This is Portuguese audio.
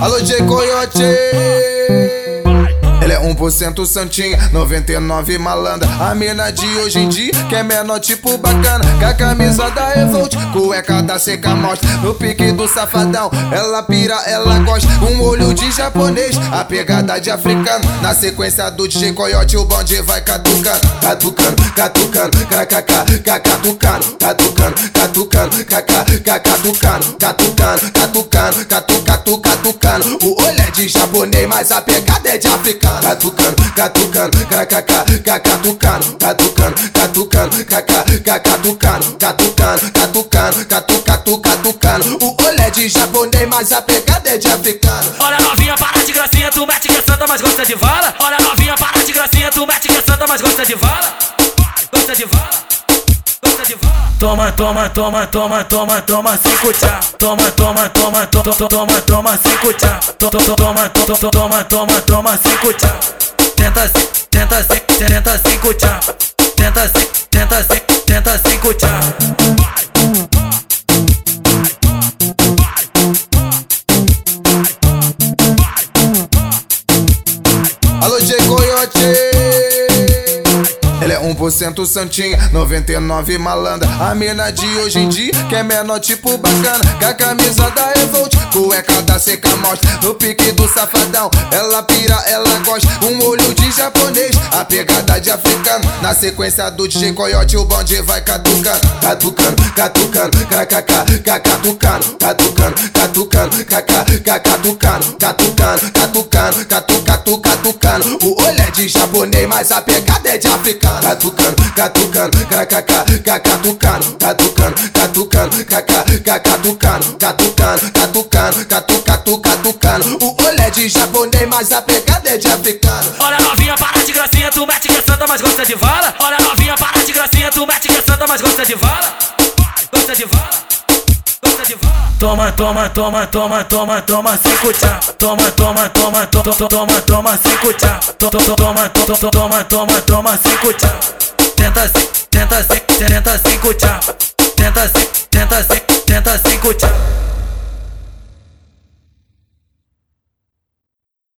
Alô, J Coyote. Ele é 1% santinho, 99 malandra. A mina de hoje em dia, que é menor tipo bacana. Com a camisa da Evolt, cueca da seca morte. No pique do safadão, ela pira, ela gosta. Um olho de japonês, a pegada de africano. Na sequência do DJ Coyote, o bonde vai catucando. Catucando, catucando, kkk, catucando. Catucando, catucando, kkk, catucando. Catucando, catucando, catucando, catucando. O olho é de japonês, mas a pegada é de africano catucando, catucando, kkk, catucando, catucando, catucando, kkk, catucando, catucando, catucando, catucando, catucando. O olho de japonês, mas a pegada é de africano. Olha novinha, para de gracinha, tu mete que é santa, mas gosta de vala. Olha novinha, para de gracinha, tu mete que é santa, mas gosta de vala. Gosta de vala. Toma, toma, toma, toma, toma, toma, cinco tchá. Toma, toma, toma, toma, toma, toma, cinco tchá. Toma, toma, toma, toma, toma, toma, cinco tchá. Tenta, tenta, tenta, cinco tchá. Tenta, tenta, tenta, cinco tchá. Alô, J Coyote. Ele é 1% santinho, 99 malandra. A mina de hoje em dia, que é menor tipo bacana. Com a camisa da Evolt, cueca seca morte. No pique do safadão, ela pira, ela gosta. Um olho de japonês, a pegada de africano. Na sequência do DJ Coyote, o bonde vai catucando. Catucando, catucando, kkk, catucando. Catucando, catucando, kkk, catucando. Catucando, catucando, catucando, catucando. O olho é de japonês, mas a pegada é de africano catucando, catucando, kkk, catucando, catucando, catucando, kkk, catucando, catucando, catucando, catucando, catucando. O olho é de japonês, mas a pegada é de africano. Olha novinha, para de gracinha, tu mete que santa, mas gosta de vala. Olha novinha, para de gracinha, tu mete que santa, mas gosta de vala. Gosta de vala. Toma, toma, toma, toma, toma, toma, cinco tchá. Toma, toma, toma, toma, toma, toma, cinco tchá. Toma, toma, toma, toma, toma, toma, cinco tchá. Tenta, tenta, tenta, cinco tchá. Tenta, tenta, tenta, cinco tchá.